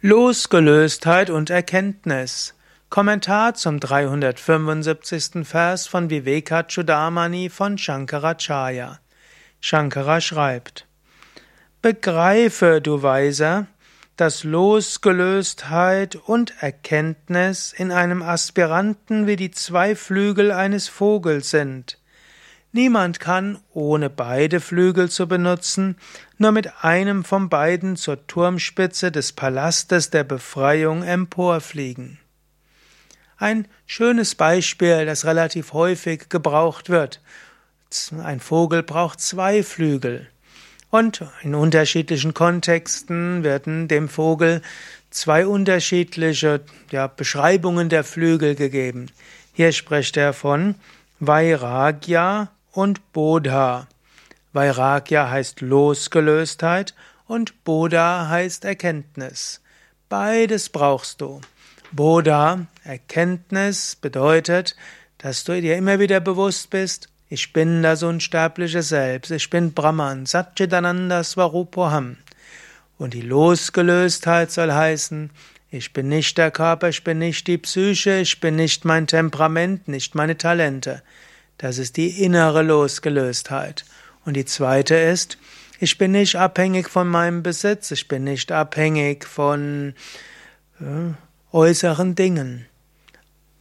Losgelöstheit und Erkenntnis. Kommentar zum 375. Vers von Vivekachudamani von Shankaracharya. Shankara schreibt: Begreife, du Weiser, dass Losgelöstheit und Erkenntnis in einem Aspiranten wie die zwei Flügel eines Vogels sind. Niemand kann, ohne beide Flügel zu benutzen, nur mit einem von beiden zur Turmspitze des Palastes der Befreiung emporfliegen. Ein schönes Beispiel, das relativ häufig gebraucht wird. Ein Vogel braucht zwei Flügel. Und in unterschiedlichen Kontexten werden dem Vogel zwei unterschiedliche ja, Beschreibungen der Flügel gegeben. Hier spricht er von Vairagya und Bodha. Vairagya heißt Losgelöstheit und Bodha heißt Erkenntnis. Beides brauchst du. Bodha, Erkenntnis, bedeutet, dass du dir immer wieder bewusst bist, ich bin das unsterbliche Selbst, ich bin Brahman, Satchitananda Swarupoham. Und die Losgelöstheit soll heißen, ich bin nicht der Körper, ich bin nicht die Psyche, ich bin nicht mein Temperament, nicht meine Talente. Das ist die innere Losgelöstheit. Und die zweite ist, ich bin nicht abhängig von meinem Besitz, ich bin nicht abhängig von äh, äußeren Dingen.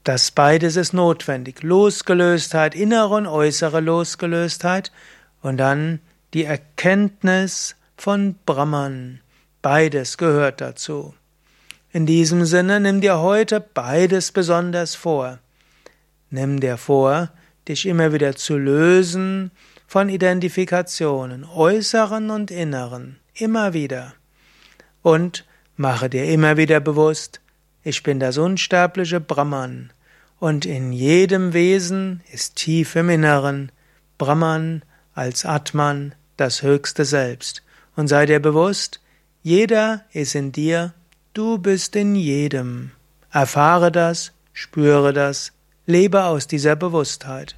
Das beides ist notwendig. Losgelöstheit, innere und äußere Losgelöstheit und dann die Erkenntnis von Brahman. Beides gehört dazu. In diesem Sinne nimm dir heute beides besonders vor. Nimm dir vor, dich immer wieder zu lösen von Identifikationen, äußeren und inneren, immer wieder. Und mache dir immer wieder bewusst, ich bin das unsterbliche Brahman, und in jedem Wesen ist tief im Inneren Brahman als Atman das höchste Selbst. Und sei dir bewusst, jeder ist in dir, du bist in jedem. Erfahre das, spüre das, Lebe aus dieser Bewusstheit.